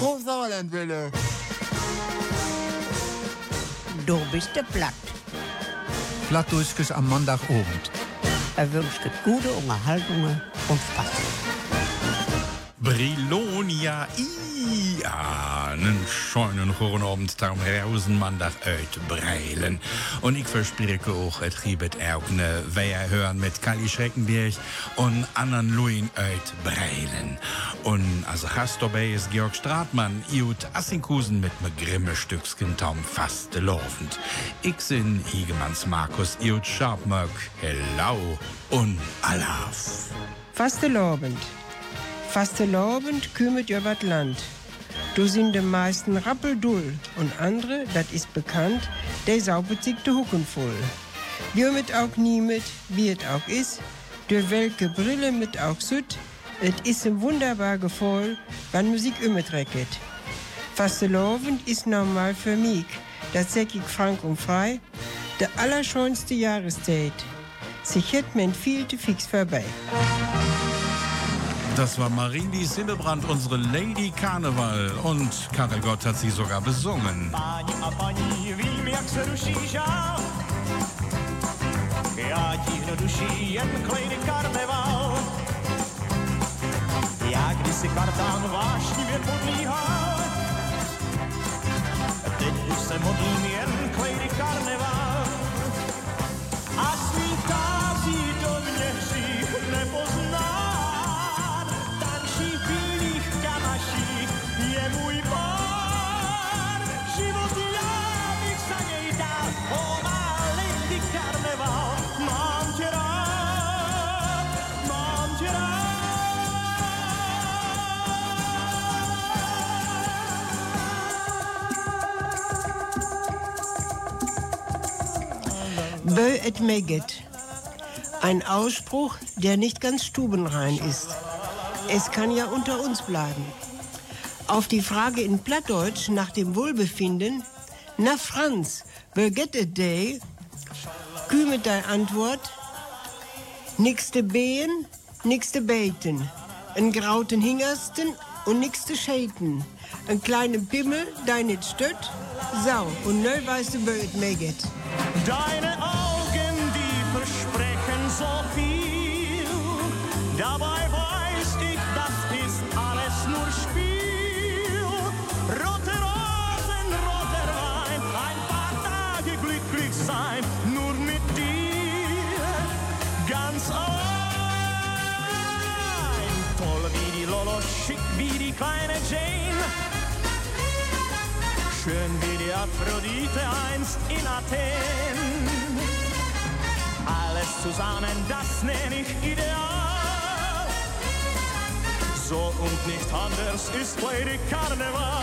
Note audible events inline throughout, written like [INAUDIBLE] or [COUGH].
Hochsauerlandwelle. Du bist der Platt. Plattdeutsches am Montagabend. Er wünscht gute Unterhaltungen und Spaß. Brilonia, ja, einen schönen guten Abend, darum Rausenmandag uit Breilen. Und ich verspreche auch, es gibt auch eine Weiher hören mit Kali Schreckenberg und anderen Luin uit Breilen. Und als Gast ist Georg Stratmann, Jut Assinkusen mit me grimme Stücksken Tom fast laufend. Ich bin Higemanns Markus Jut Scharpmöck, hello und alaf. Fastelobend. Fastelobend kümmert über das Land. Du sind die meisten rappeldull und andere, das ist bekannt, der saubert sich die Hucken voll. Wir mit auch nie mit, wie es auch ist, durch welche Brille mit auch süd, es ist ein wunderbar Gefühl, wann Musik umtrecket. Fastelobend ist normal für mich, das sag ich frank und frei, der allerschönste Jahreszeit. Sich hätt man viel zu fix vorbei. Das war Marindi Sinnebrand, unsere Lady Karneval. Und Karel Gott hat sie sogar besungen. Páni a paní, vím, jak se ruší žál. Já tíhnu duší jen klejny karneval. Já kdysi kartán vášnivě podlíhal. Teď už se modlím jen et Megget. Ein Ausspruch, der nicht ganz stubenrein ist. Es kann ja unter uns bleiben. Auf die Frage in Plattdeutsch nach dem Wohlbefinden, na Franz, bö get et day, küme deine Antwort, nix te behen, nix te beten, en grauten Hingersten und nix te schäten, en kleinen Pimmel, dein nicht stött, sau, und nö weißt du, bö et Megget. Deine kleine Jane. Schön wie die Aphrodite einst in Athen. Alles zusammen, das nenn ich ideal. So und nicht anders ist Lady Karneval.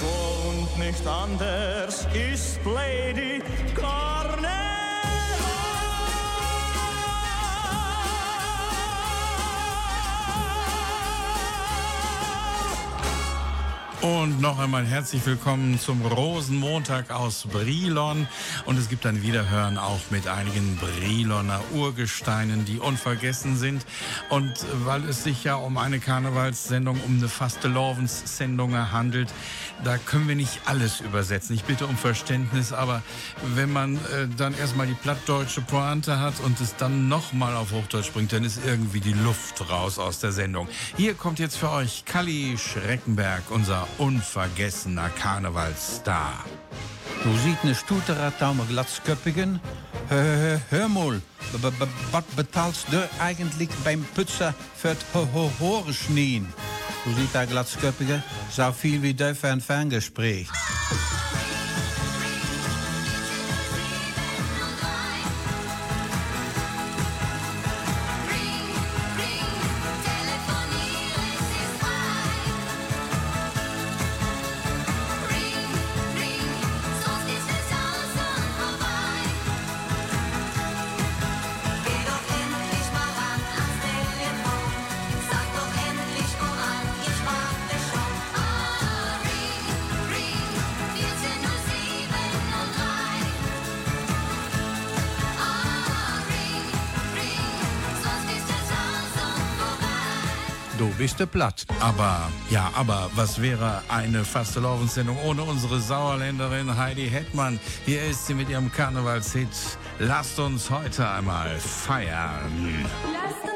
So und nicht anders ist Lady Karneval. Und noch einmal herzlich willkommen zum Rosenmontag aus Brilon. Und es gibt ein Wiederhören auch mit einigen Briloner Urgesteinen, die unvergessen sind. Und weil es sich ja um eine Karnevalssendung, um eine Fastelovens-Sendung handelt, da können wir nicht alles übersetzen. Ich bitte um Verständnis, aber wenn man äh, dann erstmal die plattdeutsche Pointe hat und es dann nochmal auf Hochdeutsch bringt, dann ist irgendwie die Luft raus aus der Sendung. Hier kommt jetzt für euch Kalli Schreckenberg, unser unvergessener Karnevalsstar. Du siehst ne Stuterer Taumer Glatzköppigen. Hör, mal, was bezahlst du eigentlich beim Putzer für das Haare schnien? Du siehst da Glatzköppige, so viel wie du für ein Ferngespräch. Du bist platt. Aber, ja, aber was wäre eine Fastelovensendung ohne unsere Sauerländerin Heidi Hetmann? Hier ist sie mit ihrem Karnevalshit. Lasst uns heute einmal feiern. Lasst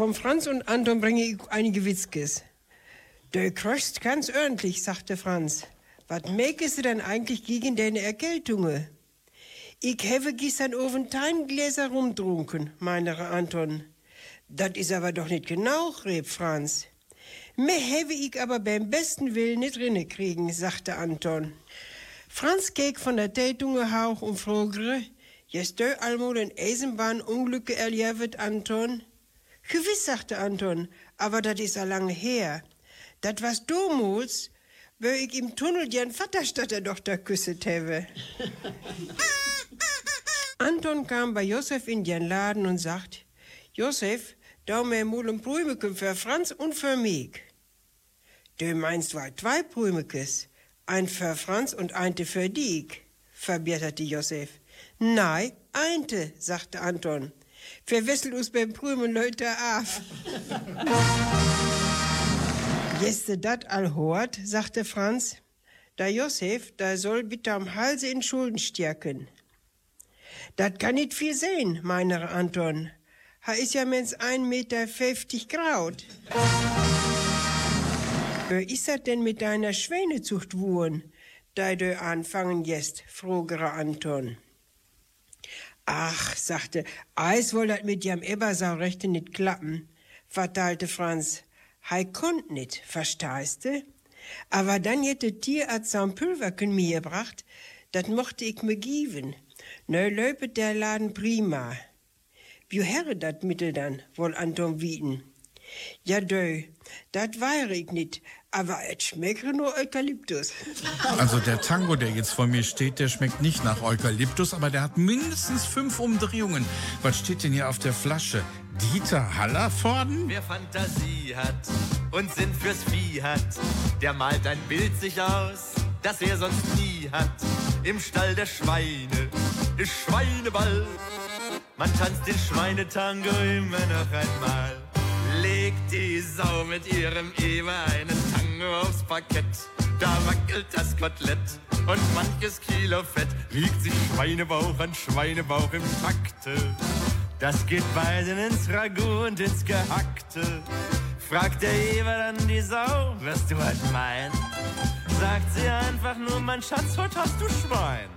Vom Franz und Anton bringe ich einige Witzkes. Du kröchst ganz ordentlich, sagte Franz. Was merkst du denn eigentlich gegen deine Erkältungen? Ich habe gestern oben Teingläser rumtrunken, meinte Anton. Das ist aber doch nicht genau, rief Franz. Mehr habe ich aber beim besten Willen nicht rinne kriegen, sagte Anton. Franz keek von der Tätunge hauch und fragte, du allemaal een Eisenbahnunglücke erlebt, Anton? Gewiss, sagte Anton, aber das ist a lange her. Dat was damals, wo ich im Tunnel den Vaterstadt der Tochter küsset habe. [LAUGHS] Anton kam bei Josef in den Laden und sagt, Josef, da mir mal ein Prümeken für Franz und für mich. Du meinst war zwei Prümekes, ein für Franz und einte für dich, verbesserte Josef. Nein, einte, sagte Anton. Verwechselt uns beim Prümen Leute auf. Jeste dat all hort, sagte Franz. Der Josef, der soll bitte am Halse in Schulden stärken. Dat kann nicht viel sein, meiner Anton. Ha is ja mens ein Meter fünfzig Kraut. Wer ist dat denn mit deiner Schweinezucht wohn? da du anfangen jetzt, frugere Anton. Ach, sagte, Eis woll dat mit jam Ebersau rechte nit klappen, verteilte Franz. Hei konnt nit, verstehst du? Aber dann hätte Tierarzt am Pulverken mir gebracht, dat mochte ich mir geben. Neu löpet der Laden prima. Wie herre dat Mittel dann, wohl Anton Wieden? Ja, dö, dat weiß ich nit, aber et schmeckt nur Eukalyptus. Also der Tango, der jetzt vor mir steht, der schmeckt nicht nach Eukalyptus, aber der hat mindestens fünf Umdrehungen. Was steht denn hier auf der Flasche? Dieter Hallervorden? Wer Fantasie hat und Sinn fürs Vieh hat, der malt ein Bild sich aus, das er sonst nie hat. Im Stall der Schweine ist Schweineball. Man tanzt den Schweinetango immer noch einmal. Legt die Sau mit ihrem Eber einen Tango aufs Parkett. Da wackelt das Kotelett und manches Kilo Fett wiegt sich Schweinebauch an Schweinebauch im Takte. Das geht beiden ins Ragout und ins Gehackte. Fragt der Eber dann die Sau, was du halt meinst. Sagt sie einfach nur, mein Schatz, heute hast du Schwein.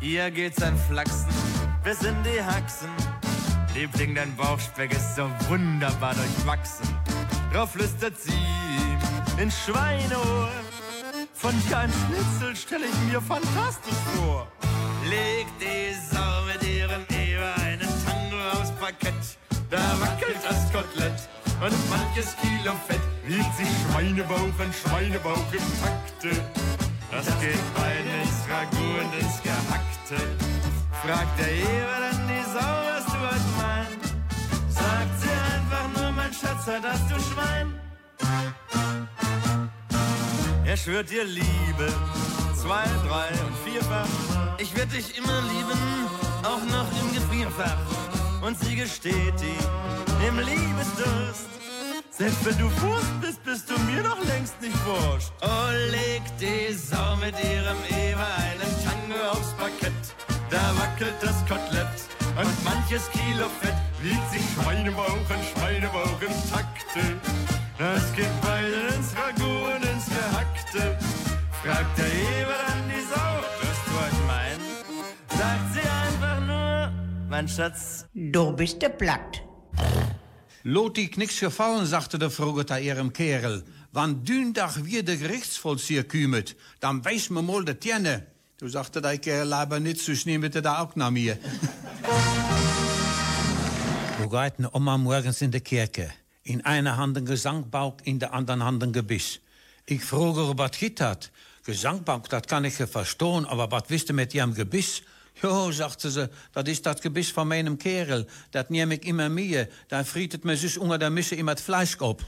Ihr geht's an Flachsen bis in die Haxen. Liebling, dein Bauchspeck ist so wunderbar durchwachsen. Drauf flüstert sie in Schweineohr. Von dir ein Schnitzel stell ich mir fantastisch vor. Legt die Sau mit ihrem Eber einen Tango aufs Parkett. Da wackelt das Kotelett und manches Kilo Fett wiegt sich Schweinebauch an Schweinebauch im Takte. Das geht beiden ins Ragout und ins Gehackte. Fragt der Eber dann die Sau, Schatz, halt hast du Schwein. Er schwört dir Liebe, zwei, drei und vierfach. Ich werd dich immer lieben, auch noch im Gefrierfach. Und sie gesteht ihm im Liebesdurst. Selbst wenn du Wurst bist, bist du mir noch längst nicht wurscht. Oh, legt die Sau mit ihrem Eber einen Tango aufs Parkett. Da wackelt das Kotelett und manches Kilo Fett wiegt sich Schweinebauch an Schweinebauch im Takte. Das geht beide ins Ragout und ins Gehackte. Fragt der Eber dann die Sau, was du heute meinst? Sagt sie einfach nur, mein Schatz, Du bist de platt. Lot ik niks gefallen, sagte der Frogeta ihrem Kerel. Wann Dündag wir de Gerichtsvollzieher kümet, dann weis me mal de Tjenne. Du sagte der Kerl aber nicht zu schnee mit der auch nach mir. [LAUGHS] Wo geht ne Oma morgens in de Kirche? In einer Hand ein Gesangbauk, in der anderen Hand ein Gebiss. Ich frage, was geht hat? Gesangbauk, das kann ich ja verstehen, aber was wisst ihr mit ihrem Gebiss? Jo, sagte sie, das ist das Gebiss von meinem Kerl. Das nehme ich immer mir. Da frietet mir sich unter der Mische immer das Fleisch [CLEARS THROAT] ab.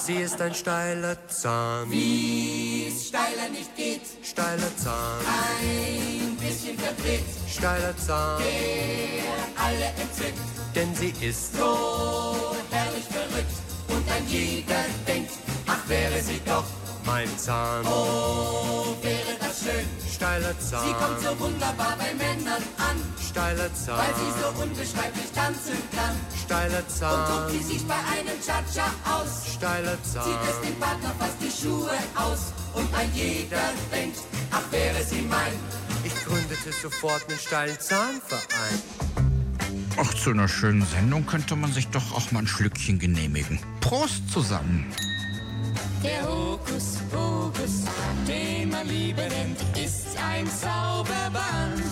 Sie ist ein steiler Zahn. Wie es steiler nicht geht. Steiler Zahn. Ein bisschen verdreht. Steiler Zahn. Der alle entzückt. Denn sie ist so herrlich verrückt. Und ein jeder denkt, ach wäre sie doch mein Zahn. Oh, wäre das schön. Steiler Zahn. Sie kommt so wunderbar bei Männern an, Steiler Zahn. weil sie so unbeschreiblich tanzen kann. Steiler Und Zahn. tobt sie sich bei einem Cha-Cha aus, Steiler zieht es Zahn. dem Partner fast die Schuhe aus. Und ein jeder denkt, ach wäre sie mein. Ich gründete sofort einen steilen Zahnverein. Ach, zu einer schönen Sendung könnte man sich doch auch mal ein Schlückchen genehmigen. Prost zusammen. Der Hokus Pokus, den man Liebe nennt, ist ein Zauberband.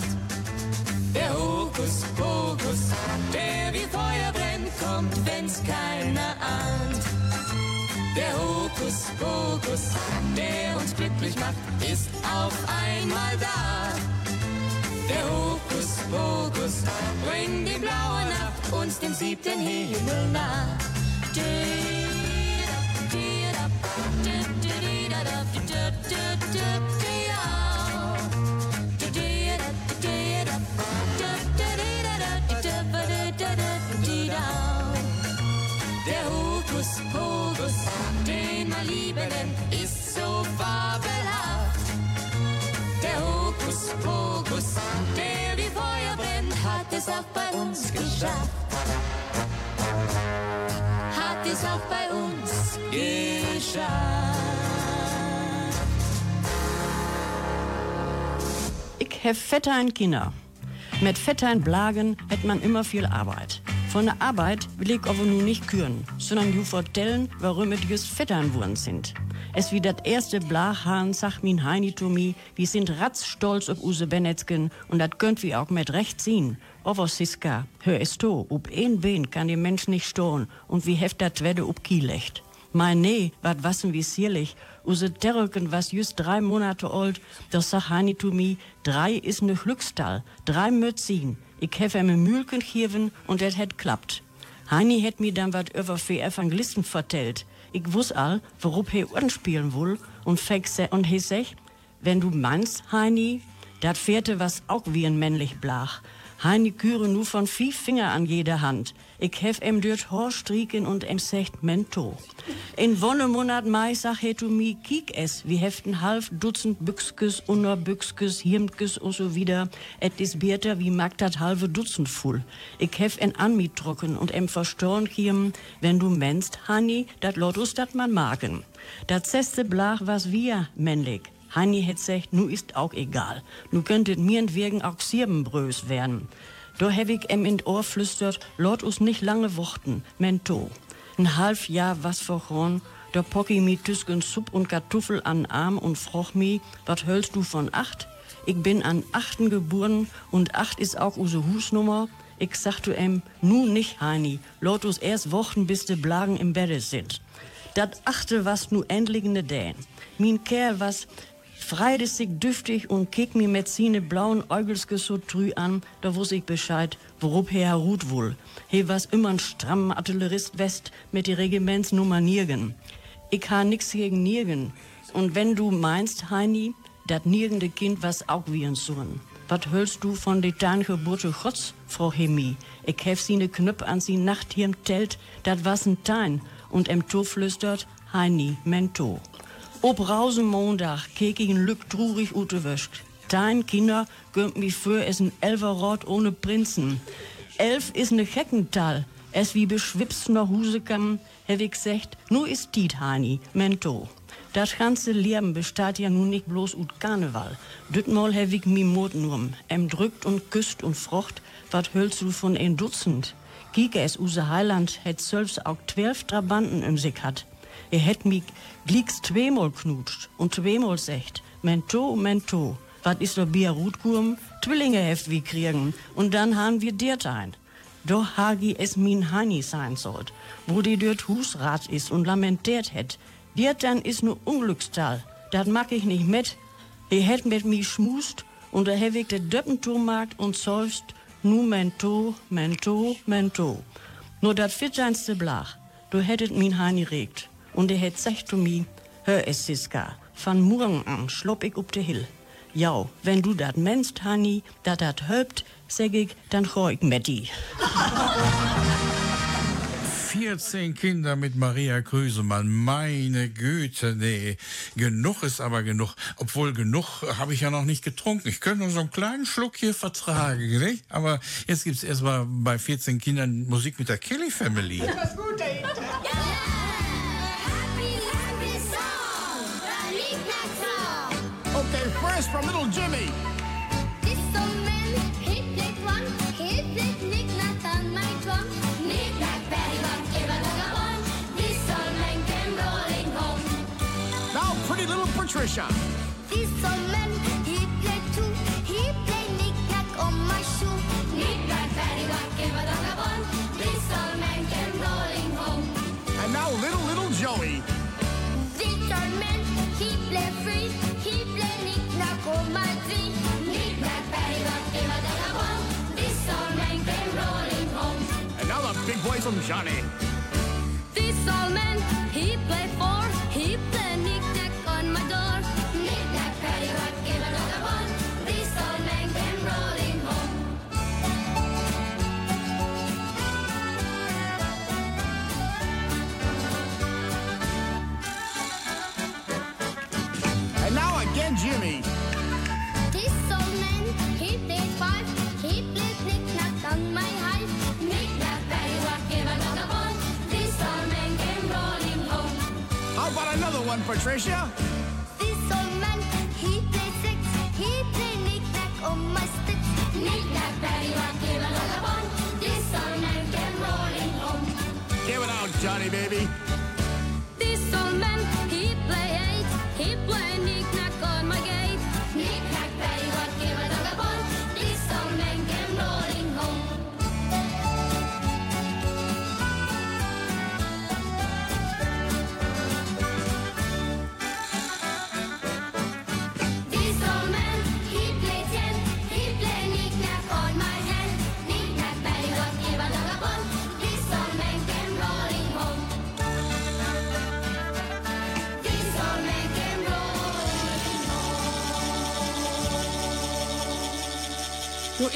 Der Hokus Pokus, der wie Feuer brennt, kommt, wenn's keiner ahnt. Der Hokus Pokus, der uns glücklich macht, ist auf einmal da. Der Hokus Pokus bringt die blaue Nacht uns dem siebten Himmel nah. Der es auch bei uns geschafft. Hat es auch bei uns geschafft. Ich habe Vettern Kinder. Mit Vettern Blagen hat man immer viel Arbeit. Von der Arbeit will ich aber nun nicht küren, sondern you vertellen, warum wir just Vettern worden sind. Es wie das erste Blachhahn, sag min Heini to mi, wir sind ratzstolz auf unsere Benetzken und das könnt wir auch mit Recht sehen. Aber Siska, hör es to, ob ein Bein kann der Mensch nicht stohlen und wie heft dat Wedde ob Kielecht. Mein nee, wat wassen wie sierlich. Use Terröcken was just drei Monate alt, das sag Hani to mi, drei is ne Glückstal, drei Mützin. Ich hef em Mühlken gieven und det het klappt. Hani het mir dann wat über für Evangelisten vertellt. Ich wuss all, worop he Ohren spielen will und se und he sech, wenn du meinst, Heini, dat fährte was auch wie ein männlich Blach. Heini küre nu von vier Finger an jeder Hand. Ich hef em dürt Horstrieken und em secht Mento. In Wonnemonat Mai sag he tu mi, kiek es, wie heften halb Dutzend Büchskes, Unterbüchskes, Hirmkes und so wieder. Et is bierter wie mag dat halbe Dutzend full. Ich hef en Anmi trocken und em verstorn kiem, wenn du mennst, Hani, dat Lottus dat man magen. Dat zeste Blach was wir männlich. Heini het sagt, nu ist auch egal. Nu könntet mir entwegen auch Sirbenbrös werden. Da hab ich em in Ohr flüstert, lot us nicht lange wochten, mento. Ein halb Jahr was verhorn, da pock ich mi tüsken Supp und Kartoffel an Arm und froch mi, wat hölst du von acht? Ich bin an achten geboren und acht ist auch use Husnummer. Ich sag du em, nu nicht, Heini, lot us erst Wochen bis de Blagen im Bette sind. Dat achte was nu endlich ne Dän. Min Kerl was freidestig düftig und kick mi mit sine blauen Äugelske so trü an, da wuss ich Bescheid, worub her ruht wohl. He was immer ein stramm Artillerist West mit die Regimentsnummer Nirgen. Ich ha nix gegen Nirgen. Und wenn du meinst, Heini, dat nirgende Kind was auch wie ein Sohn. Wat hölst du von de dein Geburte Chotz, Frau Hemi? Ich hef sine Knöpf an sie Nacht hier im Telt, dat was ein Tein. Und em To flüstert, Heini, Mento. Ob Rausenmontag kek ich ein Lück trurig utewöscht. Dein Kinder gönnt mich für es ein Elferrot ohne Prinzen. Elf is ne Heckental. Es wie beschwipst noch Husekam, hab ich gesagt, nu is Tiet, Hani, Mento. Das ganze Leben besteht ja nun nicht bloß ut Karneval. Dütmal hab ich mi Mut nurm. Em drückt und küsst und frocht, wat hölst du von ein Dutzend? Kike es use Heiland het selbst auch zwölf Trabanten im Sick hat. Er het mi glicks zweimal knutscht und zweimal secht, Mento, Mento. Wat is der Bier Rutgurm? Zwillinge heft wie kriegen. Und dann han wir dir ein. Doch hagi es min Hani sein sollt, wo die dort Husrat is und lamentiert het. Dir dann is nu Unglückstal. Dat mag ich nicht mit. Er het mit mi schmust und er hewig de Döppenturmarkt und seufzt, nu Mento, Mento, Mento. Nur dat fitteinste Blach, du hättet min Hani regt. Und er het sagt zu mi, hör es, Siska, van morgen an schlopp ich up de Hill. Ja, wenn du dat menst, Hani, dat dat hölpt, sag ich, dann chor ich mit die. 14 Kinder mit Maria Krüsemann. Meine Güte, nee. Genug ist aber genug. Obwohl genug habe ich ja noch nicht getrunken. Ich könnte nur so einen kleinen Schluck hier vertragen, nicht? Aber jetzt gibt's erstmal bei 14 Kindern Musik mit der Kelly Family. Okay, this from little Jimmy. This old man, hit that one, hit that nick, not on my drum. Nick, knack, belly, bum, give a look upon. This old man came rolling home. Now, pretty little Patricia. This old man, he played two, he played nick, knack on my shoe. Nick, knack, belly, bum, give a look upon. This old man came rolling home. And now, little, little Joey. poison Johnny. This old man, he played four. he played knick-knack on my door. Knick-knack, paddywhack, give another one. This old man came rolling home. And now again, Jimmy. Patricia? This old man, he plays six. He play knick-knack on my stick. Knick-knack, paddywhack, give a lullaby. This old man came rolling home. Give it out, Johnny, baby. This old man, he play eight. He play knick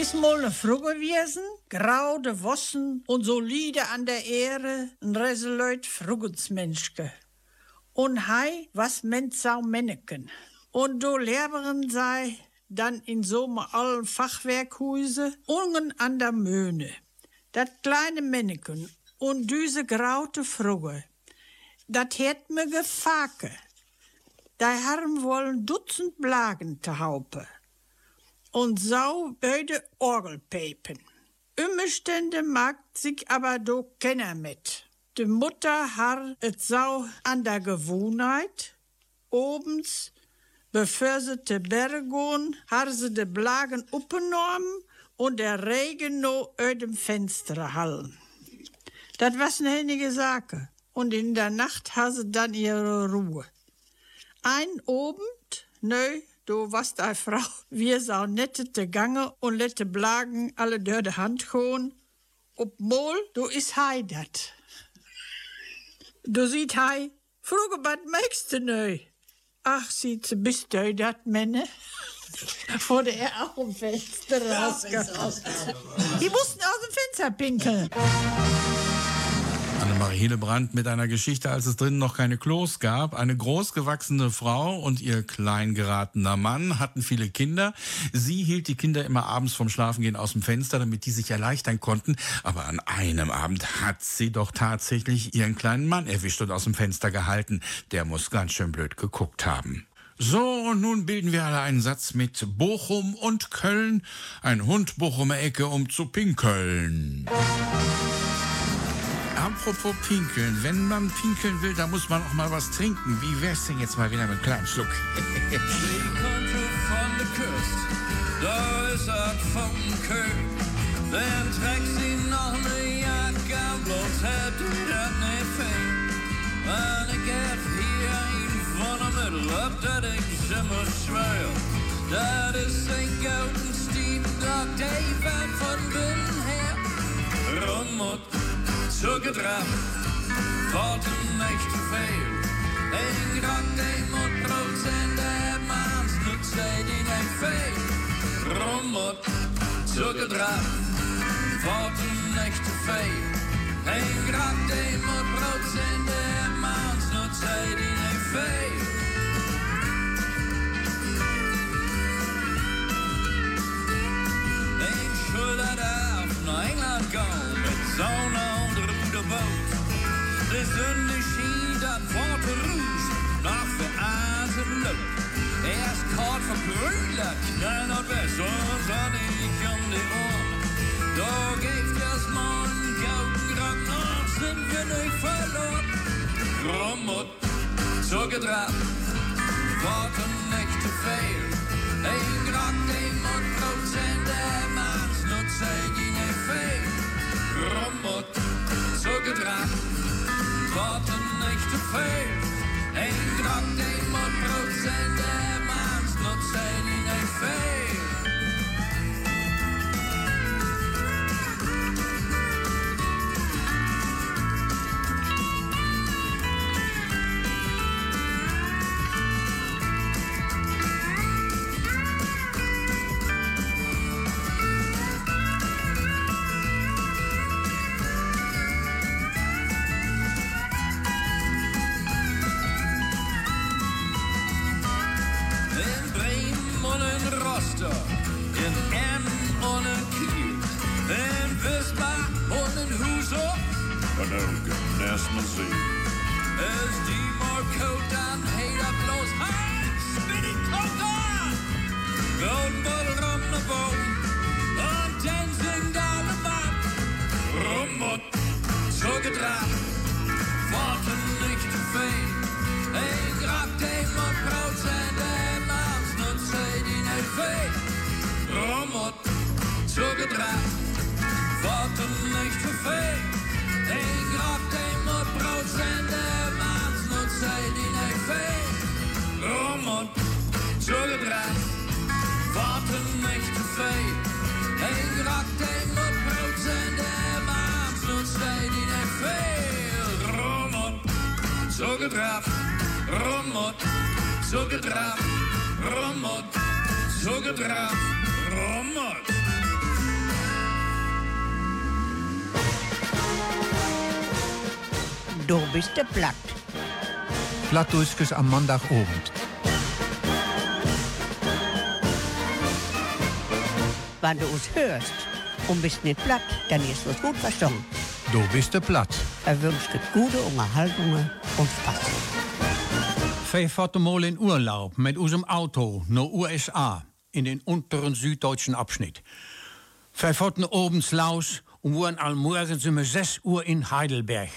is mal ne Frugge gewesen, grau de Wossen und solide an der Ehre, ein resolute Fruggensmenschke. Und hei, was ment sau Menneken. Und du Lehrerin sei, dann in so allen Fachwerkhuse, ungen an der Möhne. Dat kleine Menneken und düse graute Frugge, dat hätt me gefake. Da haben wollen Dutzend Blagen te haupe und sau öde Orgelpepen. Umstände mag sich aber do kenner mit. De Mutter har et sau an der Gewohnheit. Obens, bevor sie te Bergon, har sie de Blagen uppenormen und der Regen no ödem Fenster hallen. Dat was ne henige Sache. Und in der Nacht ha sie dann ihre Ruhe. Ein Obend, nö, du warst eine Frau, wir sau nette te gange und lette Blagen alle dör de Hand gewoon. Op Mol, du is hei dat. Du sieht hei, vroege wat du neu? Ach, sieht ze, bist du dat, Menne? Wurde er auch im Fenster rausgehauen. Die mussten aus dem Fenster pinkeln. Annemarie Hillebrand mit einer Geschichte, als es drinnen noch keine Klos gab. Eine großgewachsene Frau und ihr klein geratener Mann hatten viele Kinder. Sie hielt die Kinder immer abends vom Schlafengehen aus dem Fenster, damit die sich erleichtern konnten. Aber an einem Abend hat sie doch tatsächlich ihren kleinen Mann erwischt und aus dem Fenster gehalten. Der muss ganz schön blöd geguckt haben. So, und nun bilden wir alle einen Satz mit Bochum und Köln. Ein Hund Bochumer Ecke, um zu pinkeln. Apropos pinkeln, wenn man pinkeln will, da muss man auch mal was trinken. Wie wär's denn jetzt mal wieder mit einem kleinen Schluck? Von der Küste, da ist er vom Köhl. Dann trägt sie noch ne Jacke, bloß du das fein. Wenn ich geht hier in von der Mitte ab, dat ich immer schwer. Dat ist ein golden Dog, der wird von binnen her. Rummut, zugedraft, warten nicht zu viel. Ein Grad, der Mut Prozent, der Manns nutzt, der die nicht viel. Rummut, zugedraft, warten nicht zu viel. Ein Grad, der Mut Prozent, der Manns nutzt, der die nicht viel. Een schulder af naar Engeland gaan met zo'n De zonne scheen dat water roes nog voor azen Er is kort van brullen, knall und wär's und dann um die Ohren. Da gibt es man Gautengrad, noch sind wir nicht verloren. Grummut, zugedraht, warten nicht zu fehl. Ein Grad, dem und Prozent, der macht's nur zeigt ihnen viel. Grummut, zo gedraagt. Wat een echte feest. Eén kracht, één man brood zijn de maand. Dat zijn in een feest. sea. There's koud down hay up Los Heights, spinning coca. Gold butter on the bone, dancing down the map. Rumot, took a drop, fought a nicht feen. Ik raakte mijn brood en de maas, dat zei die net feen. Rumot, took a drop, fought a nicht sendte maatsnotsaj dine kväll Blommor, sugardrätt, vatenmäktig färg En grackdel mot bröd sände Romot, zo kväll Romot, zo rommor, Romot, zo sugardrätt, Romot. Du bist der platt. Plattdeutsches am Montagabend. Wenn du uns hörst und bist nicht platt, dann ist es gut verstanden. Du bist der platt. Er wünscht gute Unterhaltungen und Spaß. Fahren mal in Urlaub mit unserem Auto nach USA in den unteren süddeutschen Abschnitt. Wir fahren abends los und waren allmorgens um 6 Uhr in Heidelberg.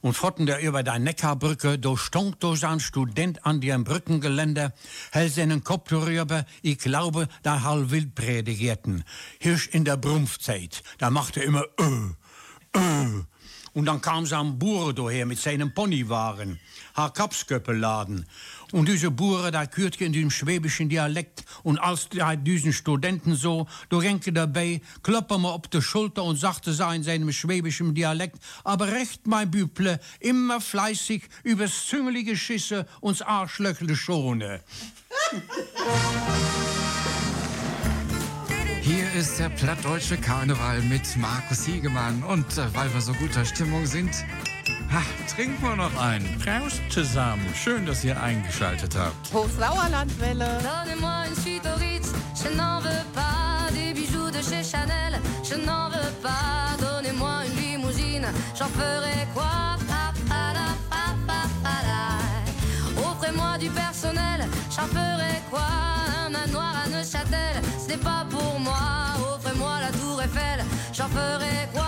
Und fahren da über die Neckarbrücke, da stand da ein Student an dem Brückengeländer, hält seinen Kopf darüber, ich glaube, da halt wild predigierten. Hirsch in der Brumpfzeit, da macht er immer, äh, äh. Und dann kam so ein Bure daher mit seinem Ponywagen, haar Kapsköppe laden. Und diese Bure, da kürte in dem schwäbischen Dialekt. Und als da diesen Studenten so, da renke dabei, kloppe mir auf die Schulter und sagte so in seinem schwäbischen Dialekt, aber recht, mein Büble, immer fleißig übers züngelige Schisse uns Arschlöchle schone. Hier ist der plattdeutsche Karneval mit Markus Hiegemann. Und äh, weil wir so guter Stimmung sind, ha, trinken wir noch einen. Prost zusammen. Schön, dass ihr eingeschaltet habt. Hochsauerlandwelle. Donnez-moi une suite au Ritz, je n'en veux pas des bijoux de chez Chanel, je n'en veux pas. Donnez-moi une limousine, j'en ferai quoi? Offrez-moi du personnel, j'en ferai quoi? Un manoir à Neuchâtel, ce n'est pas pour moi. Offrez-moi la tour Eiffel, j'en ferai quoi?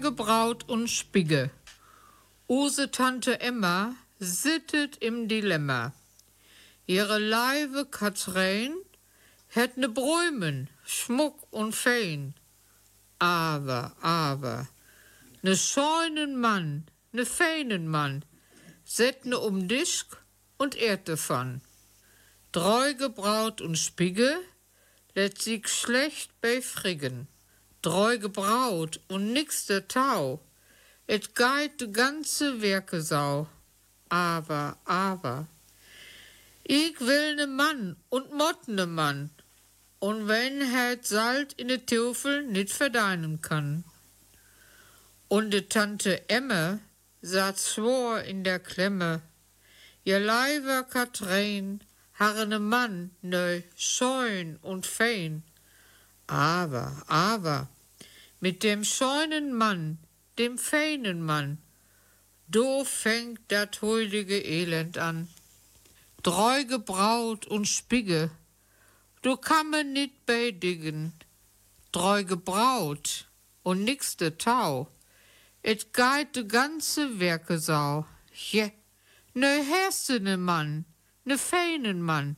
Dreuge Braut und Spigge. Use Tante Emma sittet im Dilemma. Ihre Leibe Katrin hätt ne Bräumen, Schmuck und Fein. Aber, aber, ne scheunen Mann, ne feinen Mann, set ne um Disk und Erde van. Dreuge Braut und Spigge lädt sich schlecht bei Friggen. Dreuge Braut und nix der Tau, et geit de ganze Werkesau. Aber, aber, ich will ne Mann und mott ne Mann, und wenn het Salt in de Teufel nit verdeinen kann. Und de Tante Emme saß zwor in der Klemme, ihr Leiber Katrin, harne Mann, neu, scheun und fein. Aber, aber, mit dem scheunen Mann, dem feinen Mann. Do fängt dat heulige Elend an. Dreuge Braut und Spigge, du man nit beidigen. Dreuge Braut und nix de Tau, et geit de ganze Werkesau. Je, ne herste ne Mann, ne feinen Mann,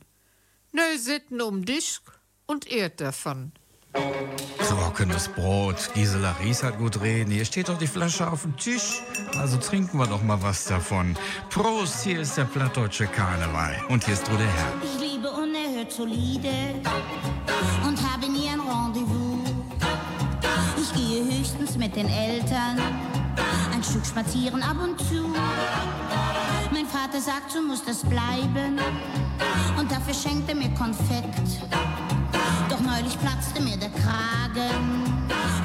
ne sitten um dich und ehrt davon. Trockenes Brot. Gisela Ries hat gut reden. Hier steht doch die Flasche auf dem Tisch. Also trinken wir doch mal was davon. Prost, hier ist der plattdeutsche Karneval. Und hier ist Trude Herr. Ich liebe unerhört solide und habe nie ein Rendezvous. Ich gehe höchstens mit den Eltern ein Stück spazieren ab und zu. Mein Vater sagt, so muss das bleiben und dafür schenkt er mir Konfekt. Neulich platzte mir der Kragen,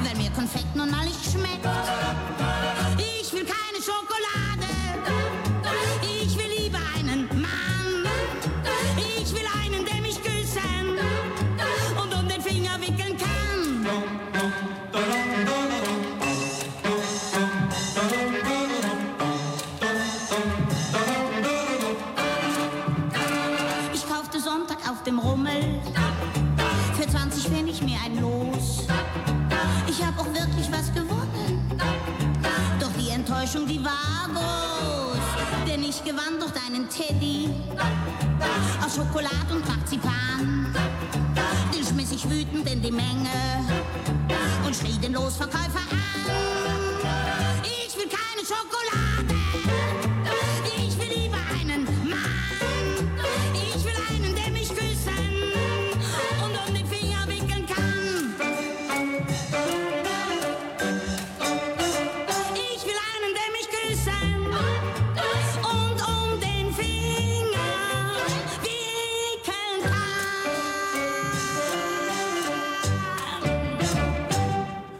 weil mir Konfekt nun mal nicht schmeckt. Ich gewann durch deinen Teddy aus Schokolade und Marzipan. Den schmiss ich wütend in die Menge und schrie den Losverkäufer an. Ich will keine Schokolade.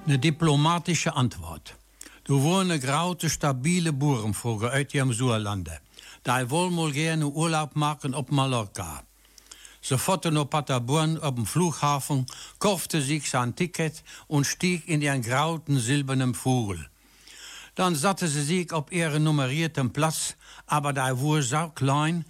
Eine diplomatische Antwort. Du wohne graute, stabile Boerenvogel uit ihrem Suerlande. Da wohl mal gerne Urlaub machen op Mallorca. Fotten op Paderborn op dem Flughafen, kaufte sich sein Ticket und stieg in ihren grauten, silbernen Vogel. Dann satte sie sich auf ihren nummerierten Platz, aber da war so klein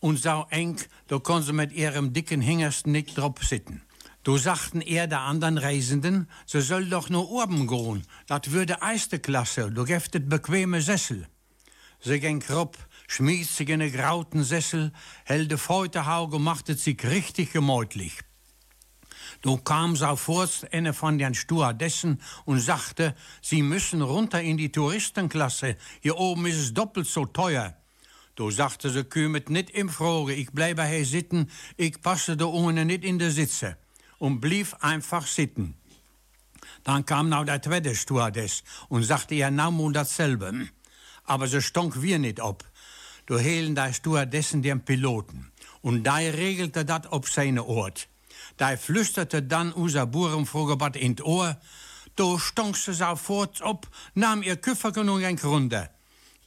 und so eng, da konnte sie mit ihrem dicken Hingersten nicht drauf sitzen. Du sagten er der anderen Reisenden, sie soll doch nur oben gehen. Das würde erste Klasse, du gäftet bequeme Sessel. Sie ging grob, schmied sich in den grauten Sessel, helde Feuterhauge, machte sich richtig gemütlich. Du kam sofort eine von den Stewardessen und sagte, sie müssen runter in die Touristenklasse. Hier oben ist es doppelt so teuer. Du sagte sie, kümmert nicht im Frage, ich bleibe hier sitzen, ich passe da unten nicht in der Sitze. Und blieb einfach sitzen. Dann kam nou der tweede Stewardess und sagte nou moet dasselbe. Aber sie stonk wir nicht ab. Du helen der Stewardessen den Piloten. Und da regelte dat op seine Ort. Da flüsterte dann unser Burenvogelbad in Ohr. Du stonk sie sofort ab, nahm ihr Küfferchen und ging runter.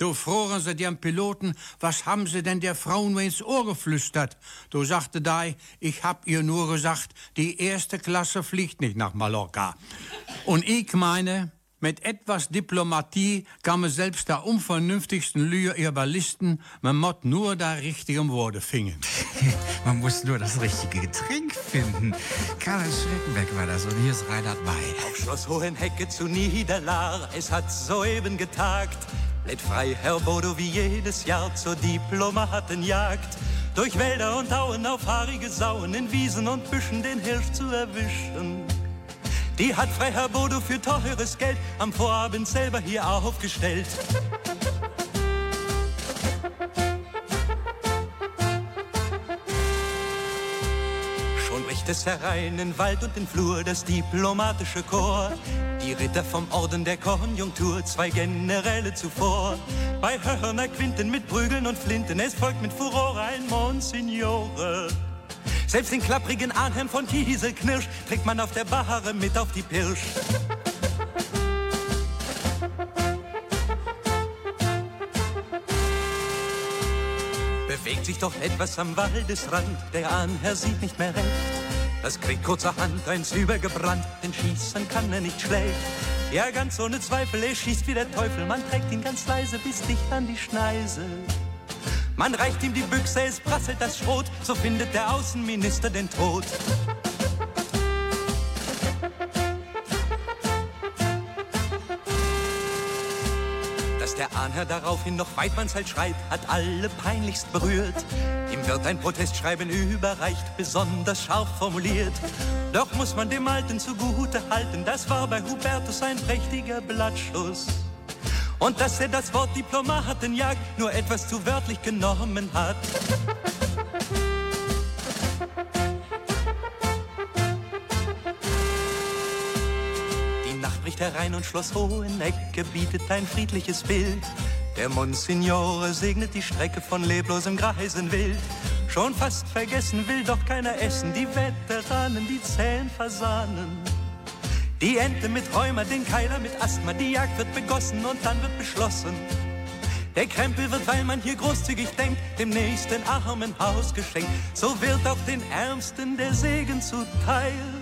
Du froren sie den Piloten, was haben sie denn der Frau nur ins Ohr geflüstert? Du sagte da, ich hab ihr nur gesagt, die erste Klasse fliegt nicht nach Mallorca. Und ich meine, mit etwas Diplomatie kann man selbst der unvernünftigsten Lüge überlisten, man muss nur da richtigen Worte finden. [LAUGHS] Man muss nur das richtige Getränk finden. Karl Schreckenbeck war das und hier ist Reinhard May. Auf Schloss Hohenhecke zu Niederlar, es hat soeben getagt. Lädt frei Herr Bodo wie jedes Jahr zur Diplomatenjagd. Durch Wälder und Auen auf haarige Sauen, in Wiesen und Büschen den Hirsch zu erwischen. Die hat Freiherr Bodo für teures Geld am Vorabend selber hier aufgestellt. Schon bricht es herein in Wald und in Flur das diplomatische Chor. Die Ritter vom Orden der Konjunktur, zwei Generäle zuvor. Bei Hörner Quinten mit Prügeln und Flinten, es folgt mit Furore ein Monsignore. Selbst den klapprigen Arnhem von Kieselknirsch trägt man auf der Bahre mit auf die Pirsch. Bewegt sich doch etwas am Waldesrand, der Ahnherr sieht nicht mehr recht. Das kriegt kurzerhand eins übergebrannt, denn schießen kann er nicht schlecht. Ja, ganz ohne Zweifel, er schießt wie der Teufel. Man trägt ihn ganz leise bis dicht an die Schneise. Man reicht ihm die Büchse, es prasselt das Schrot, so findet der Außenminister den Tod. Der Ahnherr daraufhin noch Weidmannshalt schreit, hat alle peinlichst berührt. Ihm wird ein Protestschreiben überreicht, besonders scharf formuliert. Doch muss man dem Alten zugute halten, das war bei Hubertus ein prächtiger Blattschuss. Und dass er das Wort Diplomatenjagd nur etwas zu wörtlich genommen hat. Bricht herein und Schloss Hohenecke bietet ein friedliches Bild. Der Monsignore segnet die Strecke von leblosem Greisenwild. Schon fast vergessen will doch keiner essen, die Veteranen, die zähen Fasanen. Die Ente mit Rheuma, den Keiler mit Asthma, die Jagd wird begossen und dann wird beschlossen. Der Krempel wird, weil man hier großzügig denkt, dem nächsten armen Haus geschenkt. So wird auch den Ärmsten der Segen zuteil.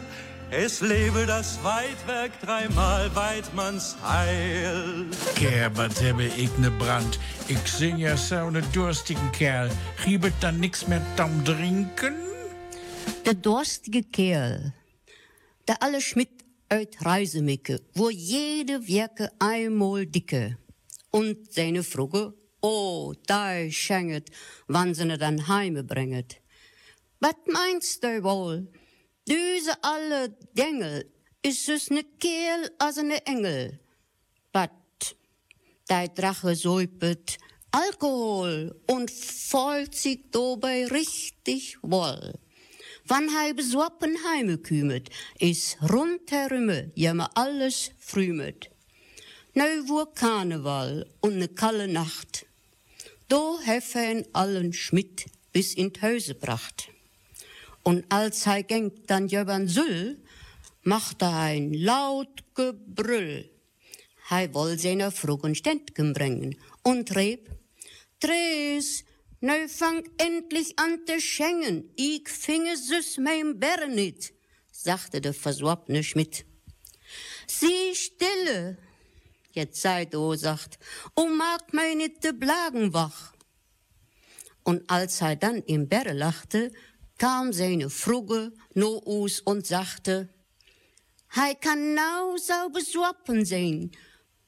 Es lebe das Weidwerk dreimal Weidmanns Heil. Gerbert habe ich ne Brand. Ich sing ja so ne durstigen Kerl. Giebet dann nix mehr tam trinken? Der durstige Kerl, der alle Schmidt uit Reisemicke, wo jede Werke einmal dicke. Und seine Fruge, oh, da schenget, wann sie ne dann heime bringet. Wat meinst du wohl? Diese alle Dengel, ist es ne Kerl als ne Engel? Wat, der Drache säupet Alkohol und folgt sich dabei richtig wohl. Wann hij besoppen heime kümet, is rundherume jemme alles frümet. Nu woer Karneval und ne kalle Nacht. Do hef hij allen Schmidt bis in t Häuse bracht. Und als hij gengt dann jöbern Süll, macht er ein laut Gebrüll. Hij woll seiner Frugen Ständgen bringen und reb, Dres, nu fang endlich an te schengen, ich finge süß mein Bär nit, sagte der versorbne Schmidt. Sie stille, jetzt seid o, sagt, o mag mei nit de Blagen wach. Und als er dann im Bärre lachte, kam seine Fruge no us und sagte, Hei kann nau sau besoppen sein,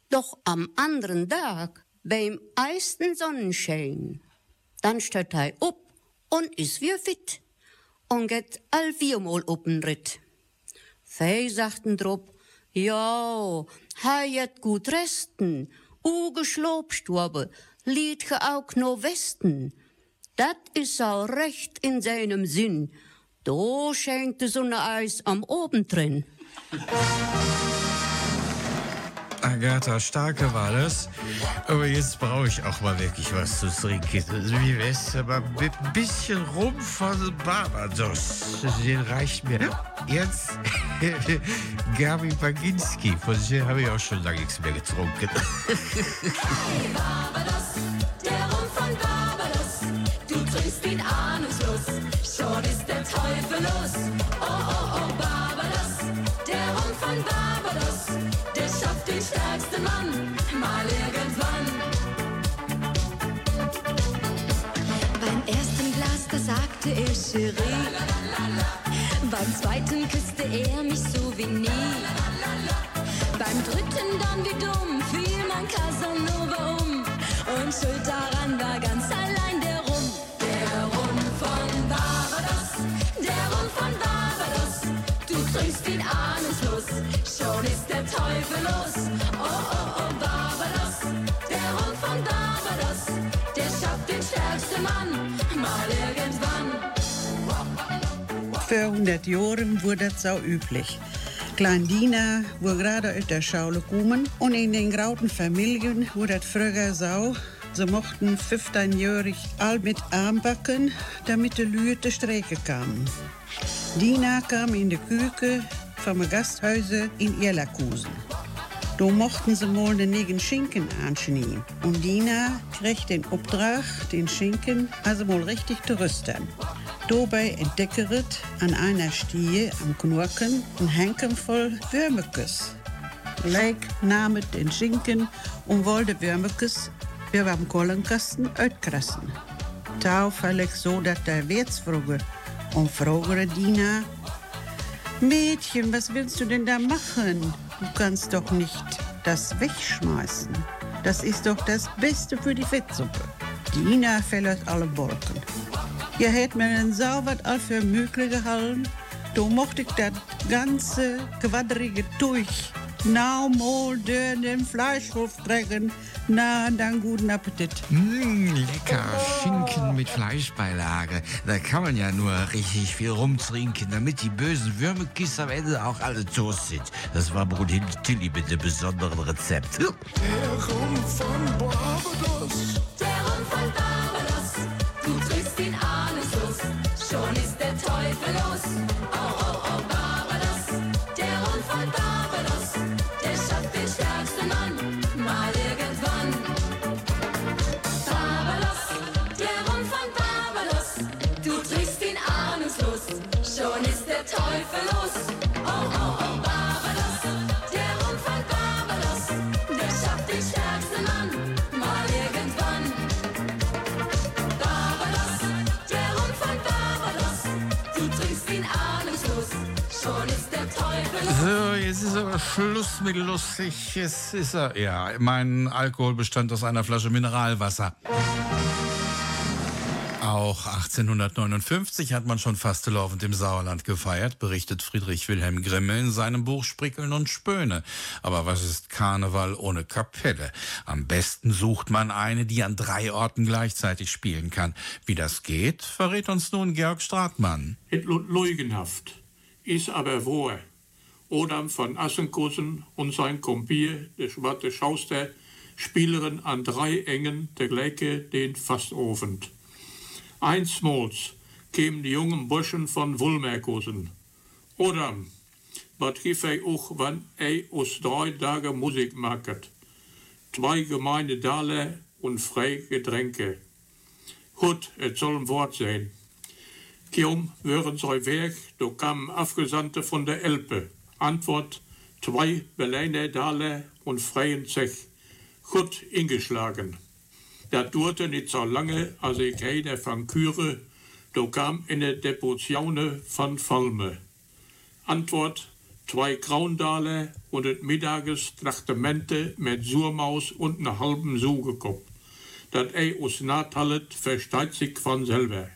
doch am anderen Tag beim eisten Sonnenschein. Dann steht hij op und is weer fit und geht all viermal open Ritt. Fei sagten drop, ja, hij jet gut resten, uge Schlobsturbe, lied ge auch no Westen. Dat is al recht in seinem Sinn, do scheint de Sonne Eis am oben drin. Agatha Starke war das. Aber jetzt brauche ich auch mal wirklich was zu trinken. Wie wär's aber mit ein bisschen Rum von Barbados? Den reicht mir. Jetzt [LAUGHS] Gabi Baginski. Von dem habe ich auch schon lange nichts mehr getrunken. [LAUGHS] Barbados, der Rum von Barbados. Ihn ahnungslos, schon ist der Teufel los. Oh, oh, oh, Barbados, der Rum von Barbados. Der schafft den stärksten Mann, mal irgendwann. Beim ersten Glas, da sagte er Cherie. Beim zweiten küsste er mich so wie nie. Beim dritten dann wie dumm fiel mein Casanova um. Und schuld daran Oh, oh, oh, Barbados, der Rum von Barbados. Der schafft den stärksten Mann, mal irgendwann. Vor 100 Jahren wurde das so üblich. Klein Dina wurde gerade aus der Schule gekommen und in den grauten Familien wurde das früher so, sie mochten 15-jährig all mit Armbacken, damit die zur Strecke kamen. Dina kam in die Küche vom Gasthäuser in Erlakusen. Da mochten sie mal den negen Schinken anschneiden. Und Dina kriegt den Auftrag, den Schinken also mal richtig zu rüsten. Dabei entdeckeret an einer Stie am Knorken ein Henken voll Würmekes. Leik namen den Schinken und wollte Würmekes wir beim Kohlenkasten uitkrassen. Tau völlig so, dass der Wirts vroege und fragere Dina, Mädchen, was willst du denn da machen? Du kannst doch nicht das wegschmeißen. Das ist doch das Beste für die Fettsuppe. Dina fällt alle Wolken. Je hätt mir einen sauber all für möglich gehalten, da mochte ich das ganze quadrige durch. Nou mal den Fleischhof trägen. Na, dann guten Appetit. Mmh, lecker. Schinken mit Fleischbeilage. Da kann man ja nur richtig viel rumtrinken, damit die bösen Würmekis am Ende auch alle tot sind. Das war Brunhilde Tilly mit dem besonderen Rezept. Der Rum von Barbados. Jetzt ist aber Schluss mit lustig. Jetzt ist er. Ja, mein Alkohol bestand aus einer Flasche Mineralwasser. Auch 1859 hat man schon Fastelovend im Sauerland gefeiert, berichtet Friedrich Wilhelm Grimme in seinem Buch Sprickeln und Spöne. Aber was ist Karneval ohne Kapelle? Am besten sucht man eine, die an drei Orten gleichzeitig spielen kann. Wie das geht, verrät uns nun Georg Stratmann. Leugenhaft, ist aber wahr. Odam von Assenkussen und sein Kompier, der schwarze Schauster, spieleren an drei Engen der gleiche den Fastofend. Einsmals kämen die jungen Burschen von Wulmerkussen. Odam, wat gif hij auch, wann hij aus drei Tage Musik macht. Zwei gemeine Daler und frei Getränke. Gut, es soll ein Wort sein. Kium wären sei weg, da kamen Abgesandte von der Elbe. Antwort, zwei Berliner Daler und freien Zech. Gut ingeschlagen. Das dauerte nicht so lange, als ich heide von Küre, da kam eine Deportione von Falme. Antwort, zwei Graundaler und et Mittages Trachtamente mit Surmaus und ne halben Sugekopf. Dat ei us natallet versteht sich von selber.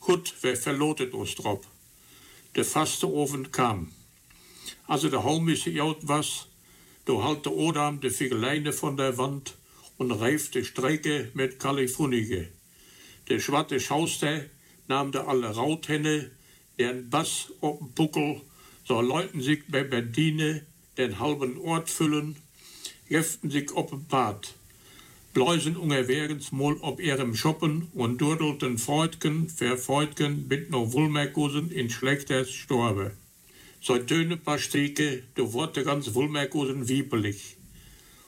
Gut, wer verlotet uns drauf? Der faste Ofen kam. Also der Holmische jaut was, do halt der Odam de Figeleine von der Wand und reif de Strecke mit Kalifunige. Der schwarze Schauster nahm de alle Rauthenne, deren Bass op'n Buckel, so Leuten sich bei Benzine den halben Ort füllen, geften sich op'n Pad. Bläusen ungerwegens mal ob ihrem Schoppen und durdelten Freudken, Verfreudken mit no Wulmerkusen in schlechters Storbe. So töne paar Strike, du wurde ganz Wulmerkusen wiepelig.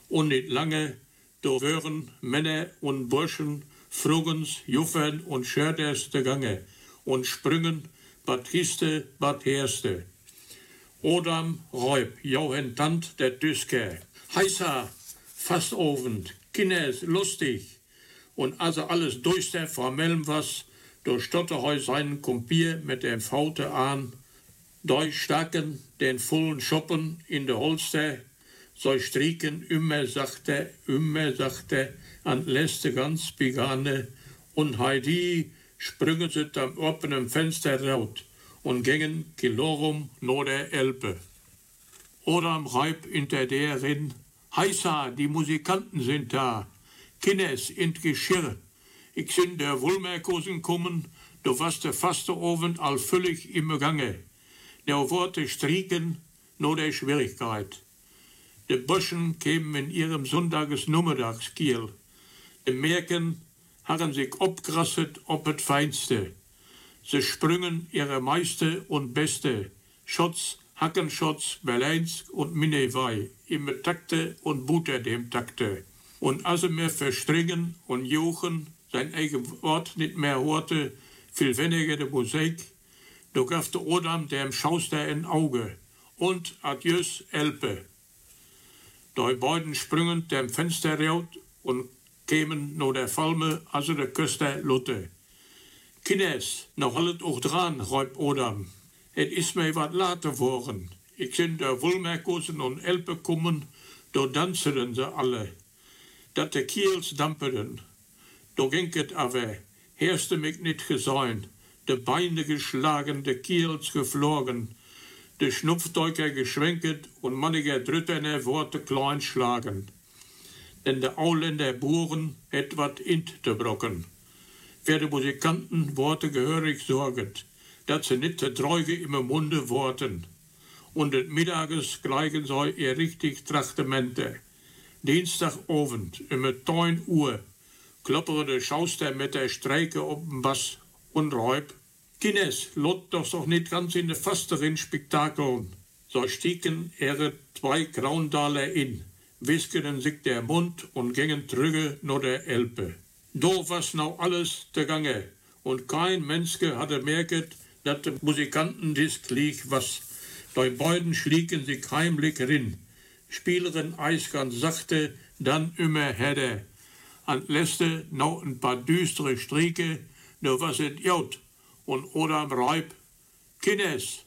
Und nicht lange, du wären Männer und Burschen, Frugens, Juffern und Schörders de Gange und sprüngen, bat histe, bat herste. Odam, Räub, Johann Tant, der Düsker. Heißer, fast ofend, Kinders, lustig. Und als er alles durch der formellem was, durchstotte heu seinen Kumpier mit dem Faute an, durchstaken den vollen Schoppen in de Holster, so strieken immer sachte, immer sachte, an letzte ganz begane, und heidi sprüngen sie am offenen Fenster raut und gingen kilorum no der Elbe. Oder am Reib hinter derin, Heisa, die Musikanten sind da, Kinnes in Geschirr. Ich sind der Wulmerkosen kommen, du warst der faste all völlig im Gange. Der Worte strieken, no der Schwierigkeit. De Burschen kämen in ihrem Sonntages Nummertagskiel. De Merken haben sich obgrasset ob het Feinste. Sie sprüngen ihre meiste und beste. Schotz, Hackenschotz, Berleins und Minnewei. Im Takte und Buter dem Takte. Und als er mir verstringen und jochen, sein eigen Wort nicht mehr hörte, viel weniger de Musik, gab der Odam dem Schauster ein Auge. Und adieux, Elpe. Die beiden sprungen dem Fenster raus und kämen nur der Falme, also der Küster Lutte. Kines, noch alles auch dran, räubt Odam. Het is mij wat later geworden. Ik zijn der Wulmerkosen und Elpe kommen, da dansen sie alle. Dat de kiels damperen. Da ging het aber, herste mich nicht gesehen, de Beine geschlagen, de kiels geflogen, de Schnupfdeuker geschwenket und manniger drittene Worte klein schlagen. Denn de Auländer Buren het wat int te brocken. Wer de Musikanten Worte gehörig sorget, dat ze nicht te Treuge im Munde worten. Und des Mittages gleichen sei ihr richtig Trachtemente. Dienstagabend, um 10 Uhr, kloppere de Schauster mit der Streike ob'n Bass und räub. Kines, lot doch doch nicht ganz in de fasteren Spektakeln. So stiegen ihre zwei Graundaler in, wiskenen sich der Mund und gingen trüge nur der Elbe. Do was now alles der Gange, und kein Menske hatte merket, dat de Musikanten dies klieg was. Die beiden schliegen sich heimlich rin, spieleren Eis ganz sachte, dann immer härter. An letzte noch ein paar düstere Stricke, nur was it jaut, und oder am Reib. Kines,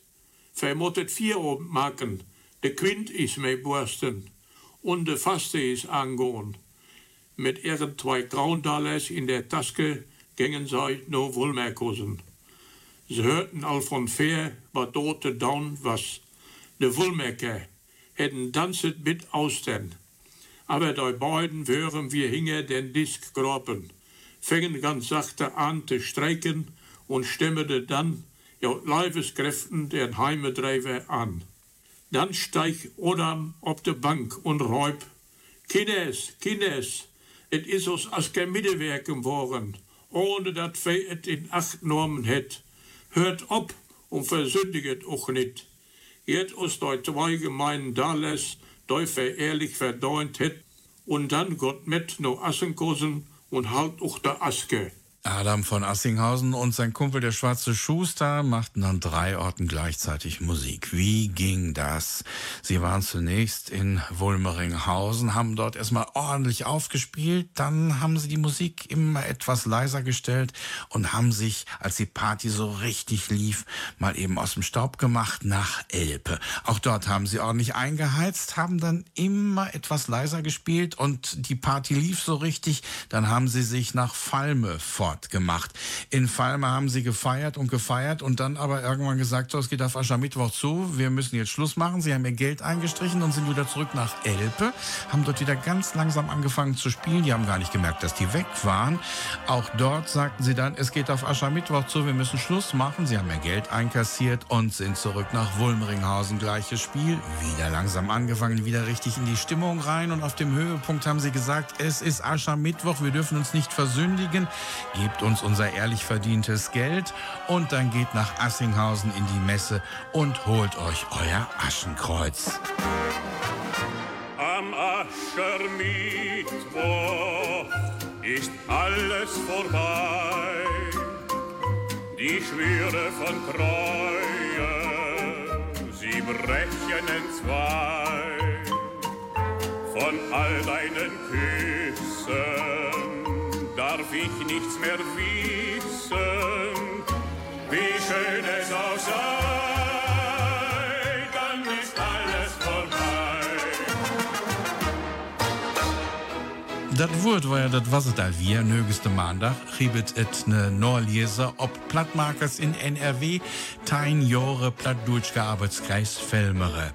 vermottet vier machen, de Quint is mei borsten, und de Faste is angehen. Mit ihren zwei Graundalers in der Taske gingen sie no Wulmerkosen. Sie hörten all von Fair, wat dort de down was. De Wulmerker hätten danset mit Austern. Aber die beiden wären wir hinge den Disk gropen, fängen ganz sachte an zu streiken und stemmete dann ja Leibeskräften den Heimedreiber an. Dann steig Odam op de Bank und räub. Kines, Kines, et is uns als kein Mittelwerken worden, ohne dat wir et in Acht genommen het. Hört op und versündiget auch nicht. Jet uns die zwei gemeinen Dales, die wir ehrlich verdaunt het, und dann Gott mit no Assenkosen und halt auch der Aske. Adam von Assinghausen und sein Kumpel der Schwarze Schuster machten an drei Orten gleichzeitig Musik. Wie ging das? Sie waren zunächst in Wulmeringhausen, haben dort erstmal ordentlich aufgespielt, dann haben sie die Musik immer etwas leiser gestellt und haben sich, als die Party so richtig lief, mal eben aus dem Staub gemacht nach Elpe. Auch dort haben sie ordentlich eingeheizt, haben dann immer etwas leiser gespielt und die Party lief so richtig, dann haben sie sich nach Falme fort gemacht. In Falme haben sie gefeiert und gefeiert und dann aber irgendwann gesagt, so, es geht auf Aschermittwoch zu, wir müssen jetzt Schluss machen. Sie haben ihr Geld eingestrichen und sind wieder zurück nach Elpe, haben dort wieder ganz langsam angefangen zu spielen. Die haben gar nicht gemerkt, dass die weg waren. Auch dort sagten sie dann, es geht auf Aschermittwoch zu, wir müssen Schluss machen. Sie haben ihr Geld einkassiert und sind zurück nach Wulmringhausen. Gleiches Spiel, wieder langsam angefangen, wieder richtig in die Stimmung rein und auf dem Höhepunkt haben sie gesagt, es ist Aschermittwoch, wir dürfen uns nicht versündigen gebt uns unser ehrlich verdientes Geld und dann geht nach Assinghausen in die Messe und holt euch euer Aschenkreuz. Am Aschermittwoch ist alles vorbei. Die Schwüre von Treue, sie brechen entzwei. Von all deinen Küssen darf ich nichts mehr wissen. Wie schön es auch sei, dann ist alles vorbei. Dat Wort war ja dat was het al wir, nögeste Maandag, giebet et ne Norleser ob Plattmarkers in NRW, tein Jore Plattdutschke Arbeitskreis Felmere.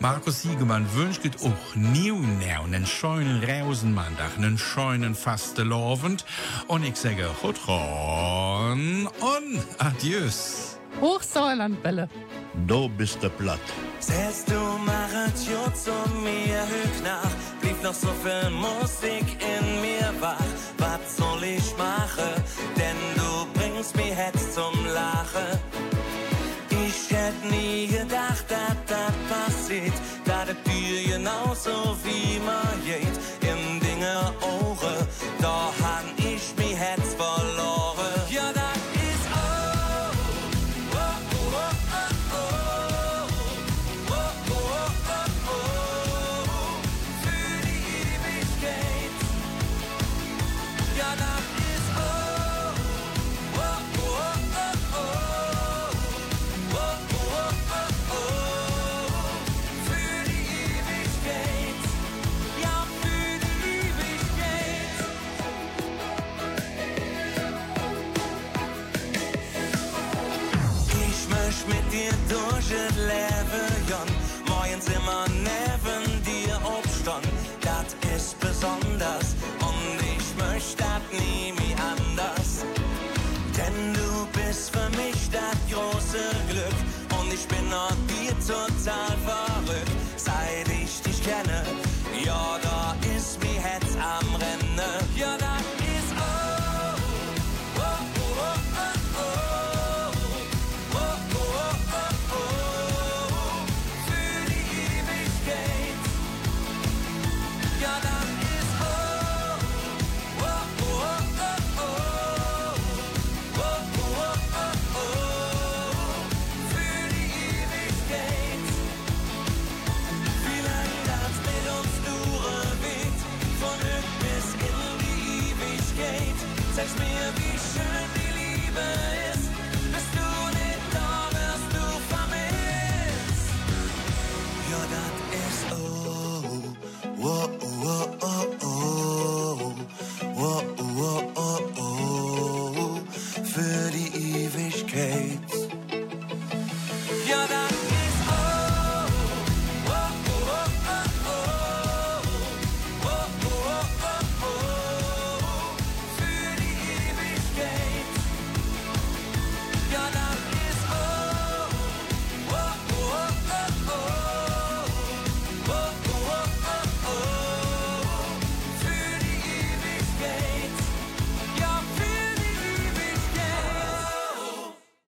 Markus Siegemann wünscht auch nieuw näu, nen scheunen Rausenmaandag, nen scheunen faste lovend. Und ich sage Hutron und Adieus. Hochsauerlandbälle. Du bist der Platt. Säst du machet zu mir hüg nach, blieb noch so viel Musik in mir wach. Was soll ich machen? Denn du bringst mich jetzt zum Lachen. Ich hätt nie gedacht, dass das passiert, da der Tür genauso wie man geht. Im Dinge Ohren, besonders und ich möchte das nie mehr anders. Denn du bist für mich das große Glück und ich bin auch dir total